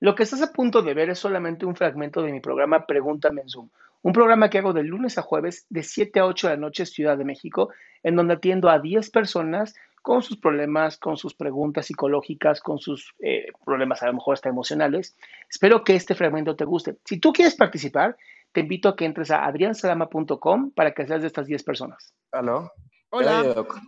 Lo que estás a punto de ver es solamente un fragmento de mi programa Pregúntame en Zoom, un programa que hago de lunes a jueves de 7 a 8 de la noche Ciudad de México, en donde atiendo a 10 personas con sus problemas, con sus preguntas psicológicas, con sus eh, problemas a lo mejor hasta emocionales. Espero que este fragmento te guste. Si tú quieres participar, te invito a que entres a adriansalama.com para que seas de estas 10 personas. ¿Aló? Hola. Doc,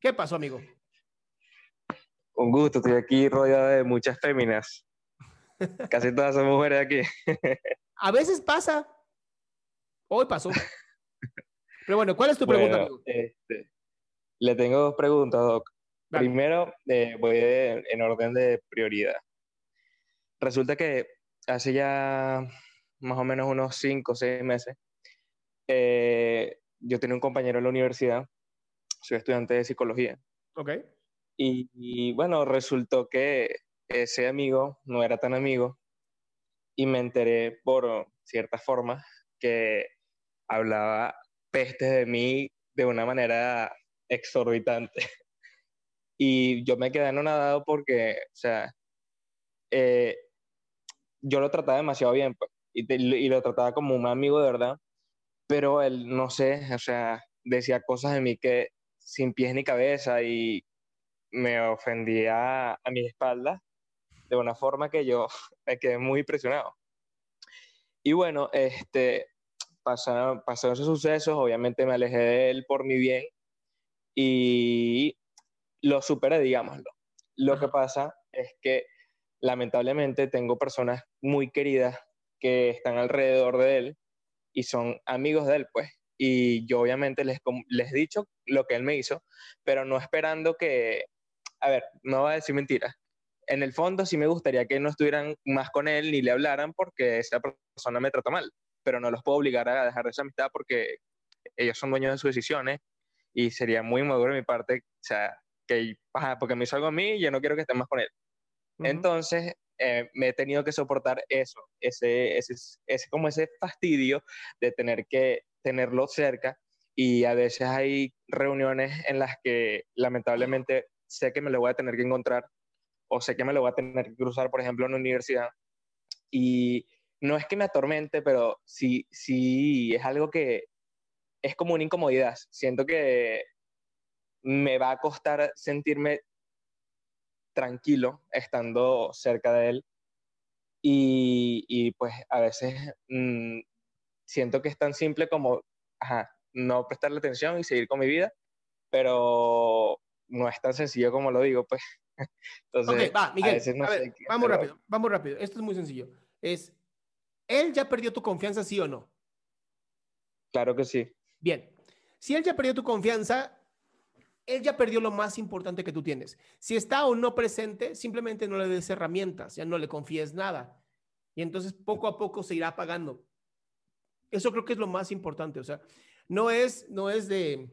¿Qué pasó, amigo? Un gusto, estoy aquí rodeado de muchas féminas. Casi todas son mujeres aquí. A veces pasa. Hoy pasó. Pero bueno, ¿cuál es tu pregunta, amigo? este, le tengo dos preguntas, Doc. Dale. Primero, eh, voy de- en orden de prioridad. Resulta que hace ya más o menos unos cinco o seis meses, eh, yo tenía un compañero en la universidad, soy estudiante de psicología, Ok. y, y, bueno, resultó que ese amigo no era tan amigo y me enteré por cierta forma que hablaba pestes de mí de una manera exorbitante. Y yo me quedé anonadado porque, o sea, eh, yo lo trataba demasiado bien pues, y, y lo trataba como un amigo de verdad, pero él, no sé, o sea, decía cosas de mí que sin pies ni cabeza y me ofendía a mi espalda de una forma que yo me quedé muy impresionado. Y bueno, este, pasaron, pasaron esos sucesos, obviamente me alejé de él por mi bien y lo superé, digámoslo. Lo que pasa es que lamentablemente tengo personas muy queridas que están alrededor de él y son amigos de él, pues. Y yo obviamente les, les he dicho lo que él me hizo, pero no esperando que, a ver, no voy a decir mentiras. En el fondo sí me gustaría que no estuvieran más con él ni le hablaran porque esa persona me trata mal, pero no los puedo obligar a dejar esa amistad porque ellos son dueños de sus decisiones y sería muy maduro de mi parte, o sea, que, ajá, porque me hizo algo a mí y yo no quiero que estén más con él. Entonces, eh, me he tenido que soportar eso, ese, ese, ese, como ese fastidio de tener que tenerlo cerca y a veces hay reuniones en las que lamentablemente sé que me lo voy a tener que encontrar o sé que me lo voy a tener que cruzar, por ejemplo, en la universidad y no es que me atormente, pero sí, sí es algo que es como una incomodidad. Siento que me va a costar sentirme tranquilo estando cerca de él. Y, y, pues a veces mm, siento que es tan simple como, ajá, no prestarle atención y seguir con mi vida, pero no es tan sencillo como lo digo, pues. Entonces, ok, va, a Miguel. veces no a ver, sé qué vamos rápido, vamos rápido. Esto es muy sencillo. Es, ¿él ya perdió tu confianza, sí o no? Claro que sí. Bien. Si él ya perdió tu confianza, él ya perdió lo más importante que tú tienes. Si está o no presente, simplemente no le des herramientas, ya no le confíes nada. Y entonces poco a poco se irá apagando. Eso creo que es lo más importante. O sea, no es, no es de,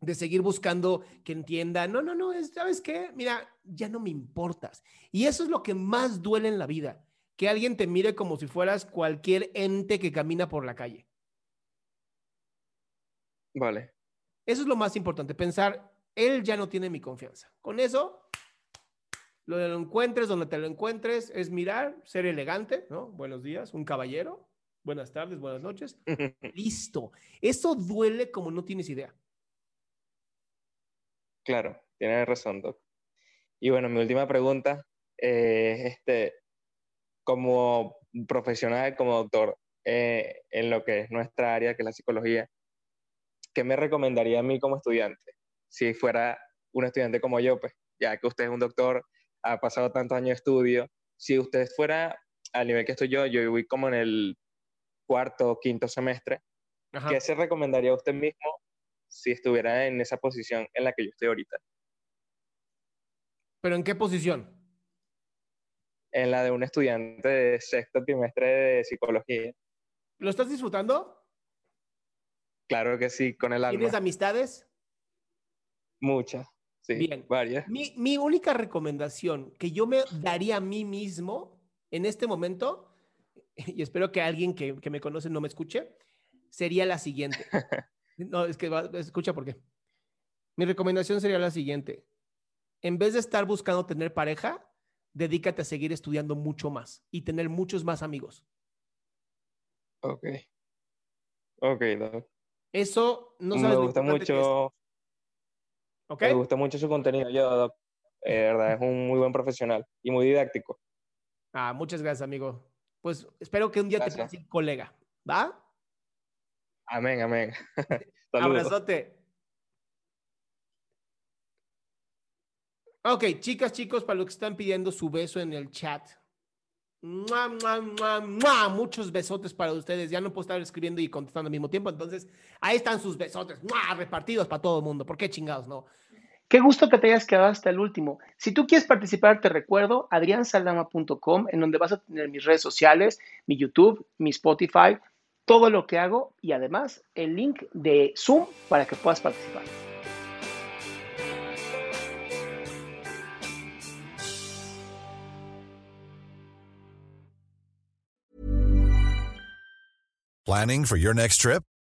de seguir buscando que entienda. No, no, no. Es, ¿Sabes qué? Mira, ya no me importas. Y eso es lo que más duele en la vida. Que alguien te mire como si fueras cualquier ente que camina por la calle. Vale. Eso es lo más importante, pensar, él ya no tiene mi confianza. Con eso, Lo de lo encuentres donde te lo encuentres es mirar, ser elegante, ¿no? Buenos días, un caballero. Buenas tardes, buenas noches. Listo. Eso duele como no tienes idea. Claro, tienes razón, Doc. Y bueno, mi última pregunta es, este, como profesional, como doctor, eh, en lo que es nuestra área, que es la psicología, ¿qué me recomendaría a mí como estudiante? Si fuera un estudiante como yo, pues, ya que usted es un doctor, ha pasado tantos años de estudio, si usted fuera al nivel que estoy yo, yo voy como en el cuarto o quinto semestre, ¿qué se recomendaría a usted mismo si estuviera en esa posición en la que yo estoy ahorita? ¿Pero en qué posición? En la de un estudiante de sexto trimestre de psicología. ¿Lo estás disfrutando? Claro que sí, con el alma. ¿Tienes amistades? Muchas, sí, Bien. varias. Mi, mi única recomendación que yo me daría a mí mismo en este momento, y espero que alguien que, que me conoce no me escuche, sería la siguiente. No, es que va- escucha por qué. Mi recomendación sería la siguiente. En vez de estar buscando tener pareja, dedícate a seguir estudiando mucho más y tener muchos más amigos. Ok. Ok, Doc. Eso no me sabes lo gusta mucho, ¿ok? me gusta mucho su contenido, yo, Doc. Eh, verdad, es un muy buen profesional y muy didáctico. Ah, muchas gracias, amigo. Pues espero que un día te Gracias. puedas decir colega, ¿va? Amén, amén. Abrazote. Ok, chicas, chicos, para los que están pidiendo su beso en el chat. ¡Mua, mua, mua, mua! Muchos besotes para ustedes. Ya no puedo estar escribiendo y contestando al mismo tiempo. Entonces, ahí están sus besotes. ¡mua! Repartidos para todo el mundo. ¿Por qué chingados no? Qué gusto que te hayas quedado hasta el último. Si tú quieres participar, te recuerdo adriansaldama.com, en donde vas a tener mis redes sociales, mi YouTube, mi Spotify, todo lo que hago y además el link de Zoom para que puedas participar. Planning for your next trip?